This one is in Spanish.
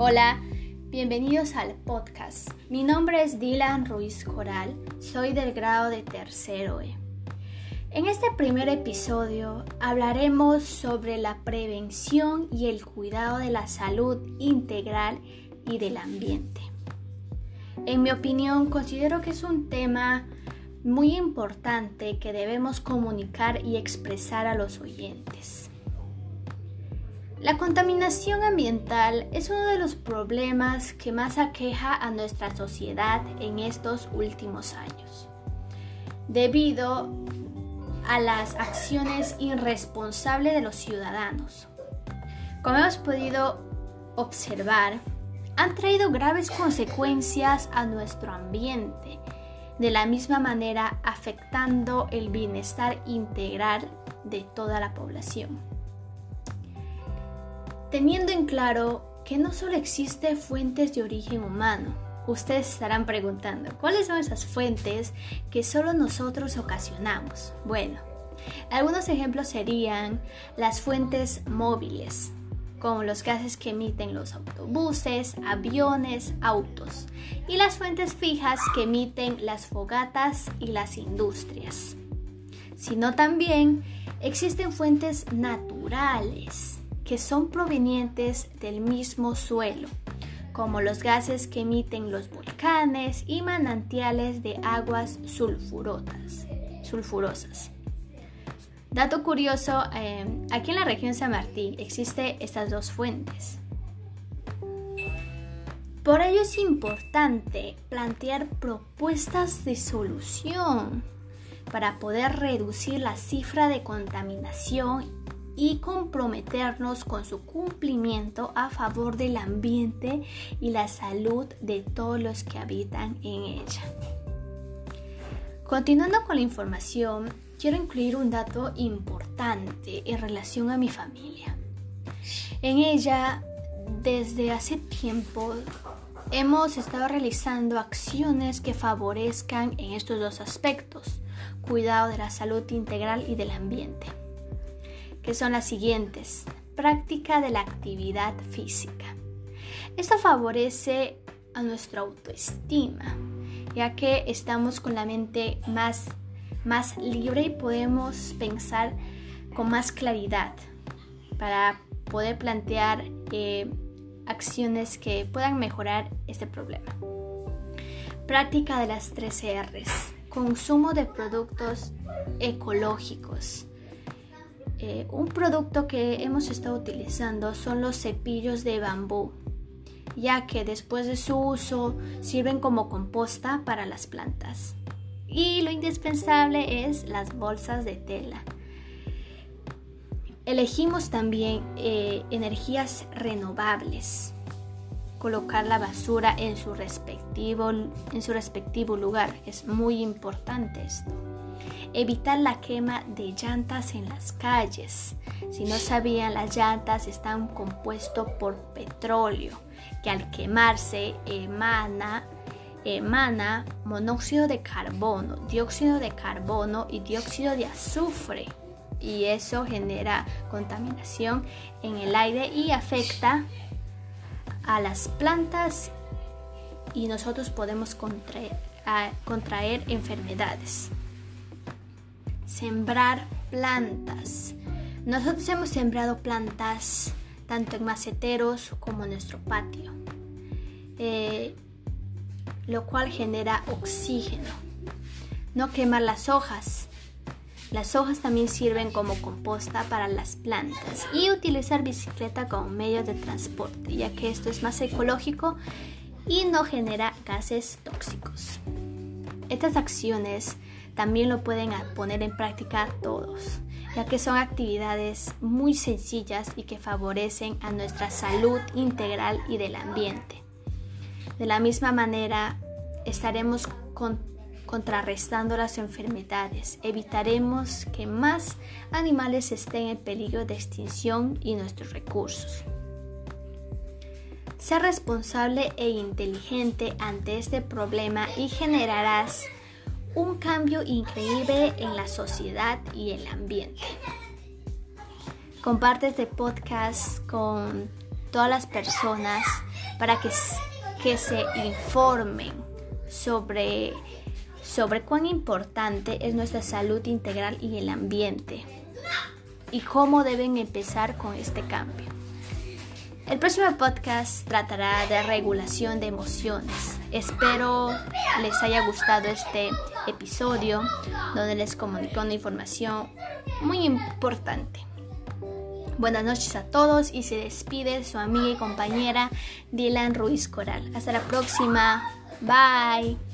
Hola, bienvenidos al podcast. Mi nombre es Dylan Ruiz Coral, soy del grado de tercero E. En este primer episodio hablaremos sobre la prevención y el cuidado de la salud integral y del ambiente. En mi opinión, considero que es un tema muy importante que debemos comunicar y expresar a los oyentes. La contaminación ambiental es uno de los problemas que más aqueja a nuestra sociedad en estos últimos años, debido a las acciones irresponsables de los ciudadanos. Como hemos podido observar, han traído graves consecuencias a nuestro ambiente, de la misma manera afectando el bienestar integral de toda la población. Teniendo en claro que no solo existen fuentes de origen humano, ustedes estarán preguntando, ¿cuáles son esas fuentes que solo nosotros ocasionamos? Bueno, algunos ejemplos serían las fuentes móviles, como los gases que emiten los autobuses, aviones, autos, y las fuentes fijas que emiten las fogatas y las industrias. Sino también existen fuentes naturales que son provenientes del mismo suelo, como los gases que emiten los volcanes y manantiales de aguas sulfurosas. Dato curioso, eh, aquí en la región San Martín existen estas dos fuentes. Por ello es importante plantear propuestas de solución para poder reducir la cifra de contaminación y comprometernos con su cumplimiento a favor del ambiente y la salud de todos los que habitan en ella. Continuando con la información, quiero incluir un dato importante en relación a mi familia. En ella, desde hace tiempo, hemos estado realizando acciones que favorezcan en estos dos aspectos, cuidado de la salud integral y del ambiente que son las siguientes. Práctica de la actividad física. Esto favorece a nuestra autoestima, ya que estamos con la mente más, más libre y podemos pensar con más claridad para poder plantear eh, acciones que puedan mejorar este problema. Práctica de las tres R's. Consumo de productos ecológicos eh, un producto que hemos estado utilizando son los cepillos de bambú, ya que después de su uso sirven como composta para las plantas. Y lo indispensable es las bolsas de tela. Elegimos también eh, energías renovables. Colocar la basura en su, respectivo, en su respectivo lugar. Es muy importante esto. Evitar la quema de llantas en las calles. Si no sabían, las llantas están compuestas por petróleo, que al quemarse emana, emana monóxido de carbono, dióxido de carbono y dióxido de azufre. Y eso genera contaminación en el aire y afecta a las plantas y nosotros podemos contraer, contraer enfermedades sembrar plantas. Nosotros hemos sembrado plantas tanto en maceteros como en nuestro patio, eh, lo cual genera oxígeno. No quemar las hojas. Las hojas también sirven como composta para las plantas y utilizar bicicleta como medio de transporte, ya que esto es más ecológico y no genera gases tóxicos. Estas acciones también lo pueden poner en práctica todos, ya que son actividades muy sencillas y que favorecen a nuestra salud integral y del ambiente. De la misma manera, estaremos contrarrestando las enfermedades, evitaremos que más animales estén en peligro de extinción y nuestros recursos. Ser responsable e inteligente ante este problema y generarás un cambio increíble en la sociedad y el ambiente. Comparte este podcast con todas las personas para que, que se informen sobre, sobre cuán importante es nuestra salud integral y el ambiente y cómo deben empezar con este cambio. El próximo podcast tratará de regulación de emociones. Espero les haya gustado este episodio donde les comunico una información muy importante. Buenas noches a todos y se despide su amiga y compañera Dylan Ruiz Coral. Hasta la próxima. Bye.